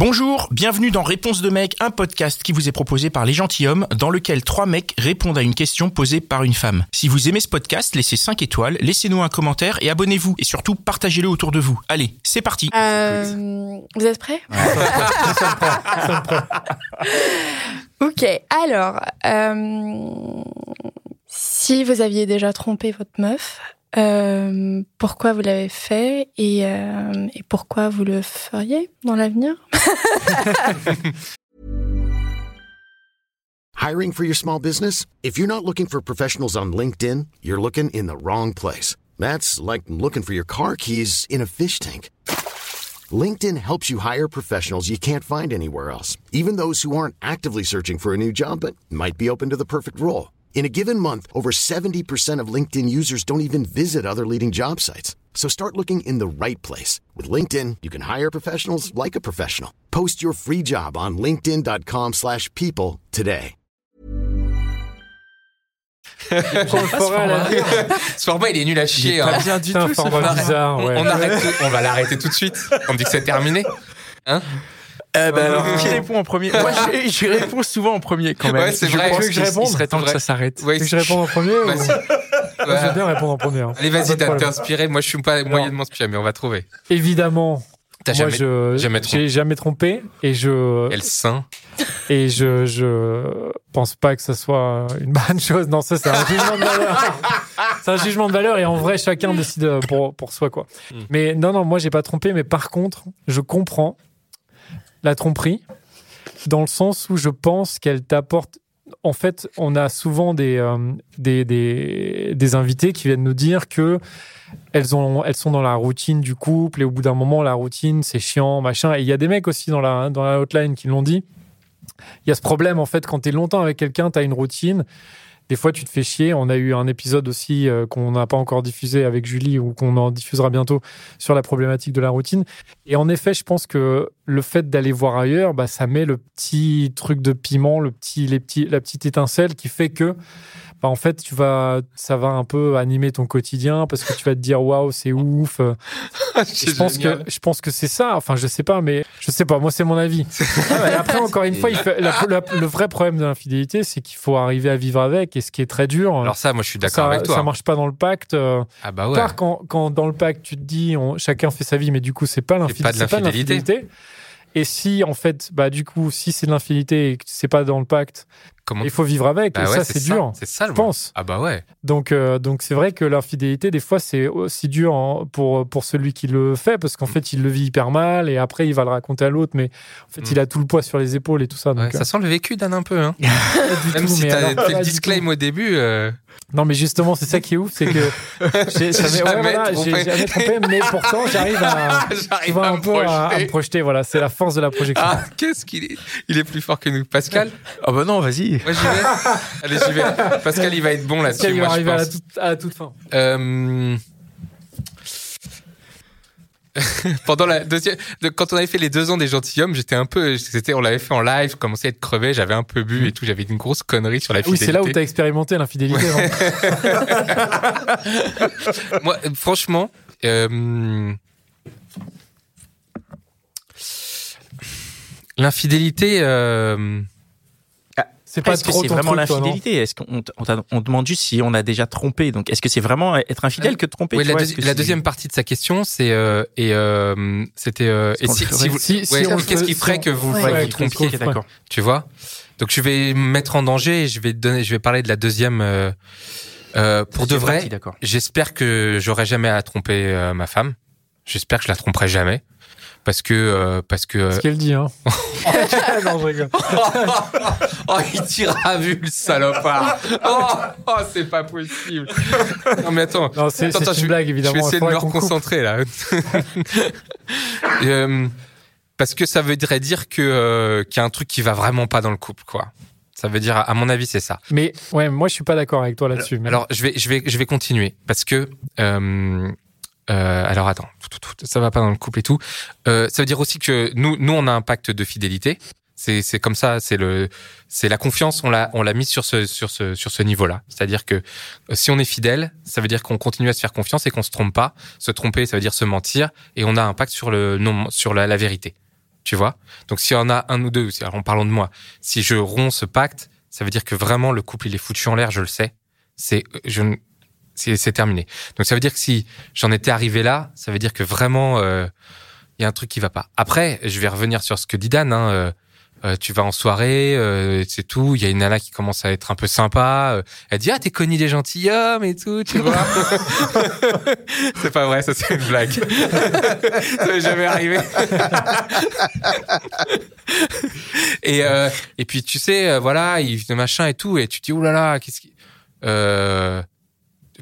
Bonjour, bienvenue dans Réponse de mec, un podcast qui vous est proposé par les gentilshommes, dans lequel trois mecs répondent à une question posée par une femme. Si vous aimez ce podcast, laissez 5 étoiles, laissez-nous un commentaire et abonnez-vous. Et surtout, partagez-le autour de vous. Allez, c'est parti Euh, vous êtes prêts? Ok, alors, euh, si vous aviez déjà trompé votre meuf, euh, pourquoi vous l'avez fait et, euh, et pourquoi vous le feriez dans l'avenir Hiring for your small business? If you're not looking for professionals on LinkedIn, you're looking in the wrong place. That's like looking for your car keys in a fish tank. LinkedIn helps you hire professionals you can't find anywhere else, even those who aren't actively searching for a new job but might be open to the perfect role. In a given month, over 70% of LinkedIn users don't even visit other leading job sites. So start looking in the right place. With LinkedIn, you can hire professionals like a professional. Post your free job on linkedin.com/people slash people today. Ce format, il est nul à chier. hein. bien du C'est un tout, ce format format. bizarre, ouais. On arrête, tout- on va l'arrêter tout de suite. On dit que c'est terminé. Hein Eh ben alors, qui répond en premier? Moi, je, je réponds souvent en premier quand même. Ouais, c'est je vrai. pense que je réponde? Il serait temps que ça s'arrête. Ouais, Tu veux que je réponde en premier ou... Je veux bien répondre en premier. hein. Allez, vas-y, t'as- inspiré. Moi, je suis pas moyennement inspiré, mais on va trouver. Évidemment, T'as moi, jamais. je jamais trompé. j'ai jamais trompé et je Elle sein. et je je pense pas que ça soit une bonne chose. Non, ça c'est un jugement de valeur. c'est un jugement de valeur et en vrai chacun décide euh, pour pour soi quoi. Hmm. Mais non non, moi j'ai pas trompé mais par contre, je comprends la tromperie dans le sens où je pense qu'elle t'apporte en fait, on a souvent des, euh, des, des, des invités qui viennent nous dire que elles, ont, elles sont dans la routine du couple et au bout d'un moment, la routine, c'est chiant, machin. Et il y a des mecs aussi dans la, dans la hotline qui l'ont dit. Il y a ce problème, en fait, quand tu es longtemps avec quelqu'un, tu as une routine. Des fois, tu te fais chier. On a eu un épisode aussi euh, qu'on n'a pas encore diffusé avec Julie ou qu'on en diffusera bientôt sur la problématique de la routine. Et en effet, je pense que le fait d'aller voir ailleurs, bah, ça met le petit truc de piment, le petit, les petits, la petite étincelle qui fait que, bah, en fait, tu vas, ça va un peu animer ton quotidien parce que tu vas te dire waouh, c'est ouf. je pense que, je pense que c'est ça. Enfin, je sais pas, mais je sais pas. Moi, c'est mon avis. Et après, encore une fois, il fait- la- la- le vrai problème de l'infidélité, c'est qu'il faut arriver à vivre avec, et ce qui est très dur. Alors ça, moi, je suis d'accord avec toi. ça marche pas dans le pacte. euh, Ah bah ouais. part quand, quand dans le pacte tu te dis on- chacun fait sa vie mais du coup c'est pas l'infidélité pas de c'est pas de l'infidélité. l'infidélité. et si en fait bah du coup si c'est de l'infidélité et que c'est pas dans le pacte Comment il faut vivre avec Bah et ouais, ça c'est dur C'est ça, je le pense Ah bah ouais. donc euh, donc c'est vrai que l'infidélité des fois c'est aussi dur en- pour pour celui qui le fait parce qu'en Mm. fait il le vit hyper mal et après il va le raconter à l'autre mais en fait Mm. il a tout le poids sur les épaules et tout ça donc Ouais, ça sent le vécu d'Anne un peu. Hein. Même tout, si t'as fait le tout. au début. euh, Non, mais justement, c'est ça qui est ouf, c'est que j'ai jamais, ouais, voilà, trompé. j'ai jamais trompé, mais pourtant j'arrive à, tu J'arrive vois, à un me peu à, à projeter. me projeter. Voilà, c'est la force de la projection. Ah, qu'est-ce qu'il est Il est plus fort que nous. Pascal? Ah bah non, vas-y. Moi, j'y vais. Allez, j'y vais. Pascal, il va être bon là-dessus, qu'elle va arriver à la, toute, à la toute fin. Euh, Pendant la deuxième, de- quand on avait fait les deux ans des gentilshommes, j'étais un peu, c'était, on l'avait fait en live, je commençais à être crevé, j'avais un peu bu et tout, j'avais une grosse connerie sur la Ah Oui, fidélité. c'est là où tu as expérimenté l'infidélité. hein. Moi, franchement, euh, l'infidélité, euh, C'est pas Est-ce que trop c'est vraiment l'infidélité Est-ce qu'on on t'a- on demande juste si on a déjà trompé Donc, est-ce que c'est vraiment être infidèle que de tromper la, vois, deuxi- deuxième partie de sa question, c'est euh, et euh, c'était euh, et si, vous, Si- si ouais, on le qu'est-ce qui ferait si que vous, Ouais, vous ouais, trompiez, D'accord. tu vois? Donc je vais me mettre en danger et je vais donner, je vais parler de la deuxième. euh, euh, pour de vrai, j'espère que j'aurai jamais à tromper euh, ma femme. J'espère que je la tromperai jamais parce que euh, parce que Ce qu'elle dit, hein. non, je rigole. oh il tire à vue le salopard. Oh, oh, c'est pas possible. Non mais attends. Non, c'est Attends, attends, une je- blague, Je évidemment. vais essayer de me reconcentrer là. Euh, parce que ça voudrait dire que euh, qu'il y a un truc qui va vraiment pas dans le couple, quoi. Ça veut dire, à mon avis, c'est ça. Mais ouais, moi je suis pas d'accord avec toi là-dessus. mais- Alors, je vais, je vais, je vais continuer parce que. Euh, euh, alors attends, ça va pas dans le couple et tout. Euh, ça veut dire aussi que nous, nous, on a un pacte de fidélité. C'est, c'est comme ça. C'est le, c'est la confiance. On l'a, on l'a mise sur ce, sur ce, sur ce niveau-là. C'est-à-dire que euh, si on est fidèle, ça veut dire qu'on continue à se faire confiance et qu'on se trompe pas. Se tromper, ça veut dire se mentir. Et on a un pacte sur le non, sur la, la vérité. Tu vois? Donc s'il y en a un ou deux, en parlant de moi, si je romps ce pacte, ça veut dire que vraiment le couple il est foutu en l'air, je le sais. C'est je c'est terminé. Donc ça veut dire que si j'en étais arrivé là, ça veut dire que vraiment euh, il y a un truc qui va pas. Après, je vais revenir sur ce que dit Dan. Hein, euh, euh, tu vas en soirée, euh, c'est tout. Il y a une nana qui commence à être un peu sympa. euh, elle dit ah t'es connu des gentilshommes et tout, tu vois. c'est pas vrai, ça c'est une blague. ça m'est jamais arrivé. et euh, et puis tu sais, euh, voilà, il machin et tout, et tu te dis là, qu'est-ce qui, euh,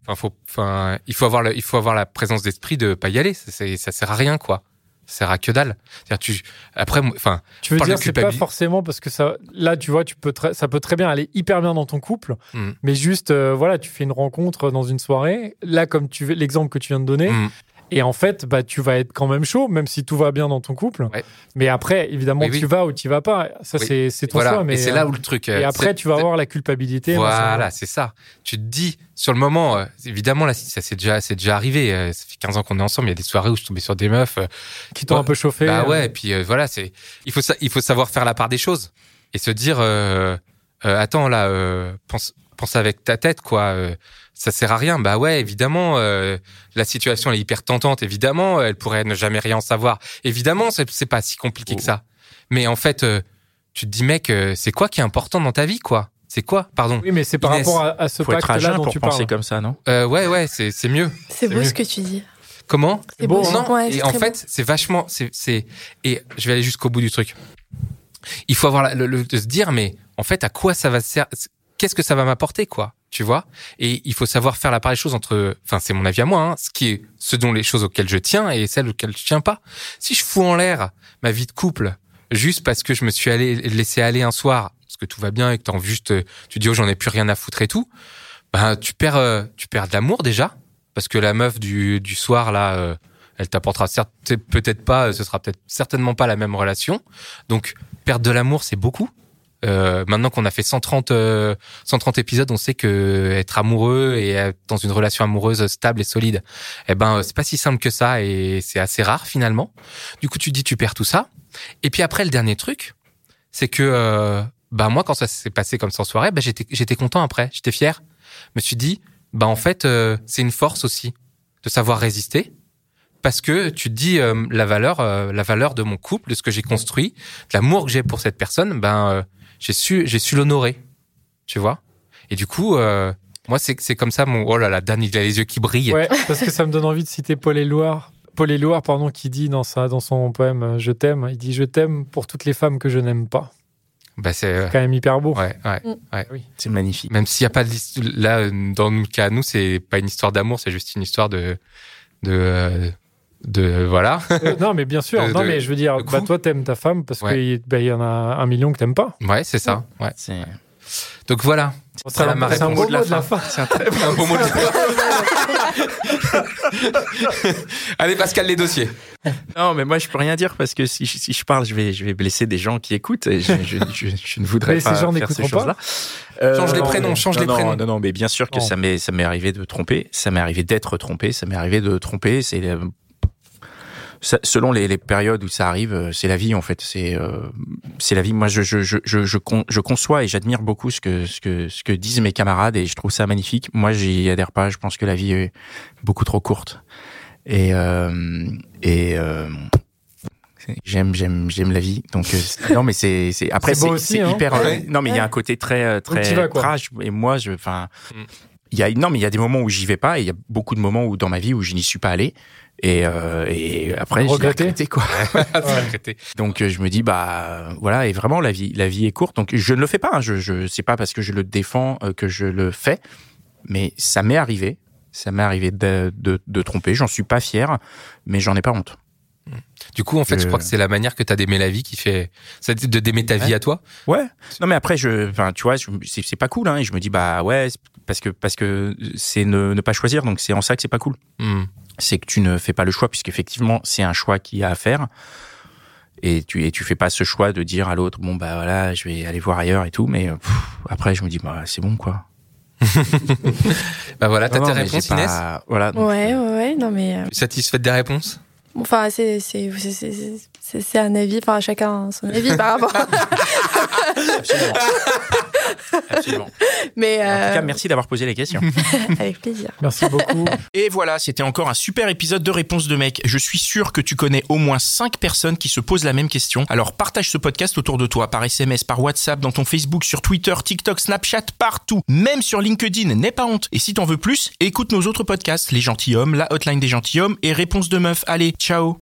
enfin faut, enfin il faut avoir le, il faut avoir la présence d'esprit de pas y aller. Ça, sert à rien quoi. Ça sert à que dalle. C'est-à-dire tu après, enfin Tu veux dire, c'est pas forcément parce que ça, là, tu vois, tu peux ça peut très bien aller hyper bien dans ton couple, Mm. mais juste, euh, voilà, tu fais une rencontre dans une soirée. Là, comme tu l'exemple que tu viens de donner, mm, et en fait, bah, tu vas être quand même chaud, même si tout va bien dans ton couple. Ouais. Mais après, évidemment, Oui, oui. tu vas ou tu vas pas. Ça, Oui. c'est c'est ton voilà. choix. Mais c'est euh, là où le truc. euh, Et après, c'est- tu vas avoir la culpabilité. ça Voilà, c'est ça. Tu te dis, sur le moment, euh, évidemment, là, ça c'est déjà, c'est déjà arrivé. euh, ça fait 15 ans qu'on est ensemble. Il y a des soirées où je tombais sur des meufs. euh, Qui t'ont Ouais. un peu chauffé. bah euh, ouais, et puis euh, voilà, c'est, il faut, sa- il faut savoir faire la part des choses et se dire, euh, euh, attends là, euh, pense, pense avec ta tête, quoi. Ça sert à rien. Bah ouais, évidemment, euh, la situation elle est hyper tentante. Évidemment, elle pourrait ne jamais rien savoir. Évidemment, c'est, pas si compliqué que ça. Mais en fait, euh, tu te dis, mec, euh, c'est quoi qui est important dans ta vie, quoi? C'est quoi? Pardon. Oui, mais c'est par Inès, rapport à, à ce pacte-là dont pour tu penser parles. comme ça, non? Euh, ouais, ouais, c'est, c'est mieux. C'est beau mieux. ce que tu dis. Comment? C'est beau, hein. Non, Ouais, et en fait, c'est vachement, c'est, c'est, et je vais aller jusqu'au bout du truc. Il faut avoir la- le, le- de se dire, mais en fait, à quoi ça va servir Qu'est-ce que ça va m'apporter, quoi? Tu vois Et il faut savoir faire la part des choses entre, enfin, c'est mon avis à moi, hein, ce qui est, ce dont les choses auxquelles je tiens et celles auxquelles je tiens pas. Si je fous en l'air ma vie de couple juste parce que je me suis allé laissé aller un soir, parce que tout va bien et que t'en juste, euh, tu dis oh j'en ai plus rien à foutre et tout, ben tu perds, euh, tu perds de l'amour déjà parce que la meuf du, du soir là, euh, elle t'apportera certes- peut-être pas, ce sera peut-être certainement pas la même relation. Donc perdre de l'amour, c'est beaucoup. Euh, maintenant qu'on a fait 130, euh, 130 épisodes, on sait que être amoureux et être dans une relation amoureuse stable et solide, eh ben c'est pas si simple que ça et c'est assez rare finalement. Du coup, tu dis tu perds tout ça. Et puis après, le dernier truc, c'est que euh, bah moi quand ça s'est passé comme ça en soirée, bah j'étais j'étais content après, j'étais fier. Je me suis dit bah en fait euh, c'est une force aussi de savoir résister parce que tu te dis euh, la valeur euh, la valeur de mon couple, de ce que j'ai construit, de l'amour que j'ai pour cette personne, ben euh, j'ai su j'ai su l'honorer. Tu vois? Et du coup euh, moi c'est c'est comme ça mon oh là là Dan il a les yeux qui brillent. Ouais, parce que ça me donne envie de citer Paul Éluard. Paul Éluard, pardon, qui dit dans, sa, dans son poème euh, Je t'aime, il dit Je t'aime pour toutes les femmes que je n'aime pas. Bah c'est quand même hyper beau. ouais ouais. Mm. C'est magnifique. Même s'il n'y a pas de là dans le cas nous c'est pas une histoire d'amour, c'est juste une histoire de de euh, de voilà. Euh, non, mais bien sûr. De- non, de- mais je veux dire, bah, toi, t'aimes ta femme parce Ouais. qu'il bah, il y en a un million que t'aimes pas. Ouais, c'est ça. Ouais. C'est Donc voilà. C'est la un, un beau mot de la fin. C'est un très un beau mot de Allez Pascal les dossiers. Non, mais moi, je peux rien dire parce que si, si je parle, je vais, je vais blesser des gens qui écoutent. Et je, je, je, je ne voudrais Mais ces pas gens faire ces choses-là. Euh, Change les non, prénoms, non, change non, les non, prénoms. Non, non, mais bien sûr que Non. ça m'est, ça m'est arrivé de tromper. Ça m'est arrivé d'être trompé. Ça m'est arrivé de tromper. C'est euh, ça- selon les, les périodes où ça arrive, euh, c'est la vie en fait. C'est, euh, c'est la vie. Moi, je, je, je, je, je, con- je conçois et j'admire beaucoup ce que, ce que, ce que disent mes camarades et je trouve ça magnifique. Moi, j'y adhère pas. Je pense que la vie est beaucoup trop courte. Et, euh, et euh, j'aime, j'aime, j'aime la vie. Donc euh, non, mais c'est, c'est après C'est beau c'est, aussi, c'est hein. hyper. euh, Ouais. non, mais il y a un côté très, euh, très vas, trash. Et moi, je, enfin, Mm. il y a non, mais il y a des moments où j'y vais pas et il y a beaucoup de moments où dans ma vie où je n'y suis pas allé. Et, euh, et après, j'ai Regretté. regretté quoi. Donc euh, je me dis bah voilà et vraiment la vie la vie est courte. Donc je ne le fais pas hein. je je c'est pas parce que je le défends euh, que je le fais. Mais ça m'est arrivé. Ça m'est arrivé de, de, de tromper. J'en suis pas fier mais j'en ai pas honte. Du coup, en fait, je, Je- crois que c'est la manière que tu as d'aimer la vie qui fait c'est de d'aimer ta vie à toi. ouais. Non mais après je enfin tu vois je- c'est pas cool hein. Et je me dis bah ouais parce que parce que c'est ne, ne pas choisir. Donc c'est en ça que c'est pas cool. Hmm. C'est que tu ne fais pas le choix puisqu'effectivement c'est un choix qu'il y a à faire et tu et tu fais pas ce choix de dire à l'autre bon bah voilà je vais aller voir ailleurs et tout mais euh, pff, après je me dis bah c'est bon quoi Bah voilà, t'as tes réponses, pas- Inès? Voilà. donc, Ouais, ouais, ouais. Non, mais. euh, Satisfaite des réponses? Enfin, c'est c'est- un avis, enfin chacun son avis par rapport. Absolument. Absolument. Mais En tout euh, cas, merci d'avoir posé les questions. avec plaisir. Merci beaucoup. Et voilà, c'était encore un super épisode de Réponse de mec. Je suis sûr que tu connais au moins 5 personnes qui se posent la même question. Alors partage ce podcast autour de toi, par SMS, par WhatsApp, dans ton Facebook, sur Twitter, TikTok, Snapchat, partout. Même sur LinkedIn, n'aie pas honte. Et si t'en veux plus, écoute nos autres podcasts, Les Gentilhommes, La Hotline des Gentilhommes et Réponse de Meuf. Allez, ciao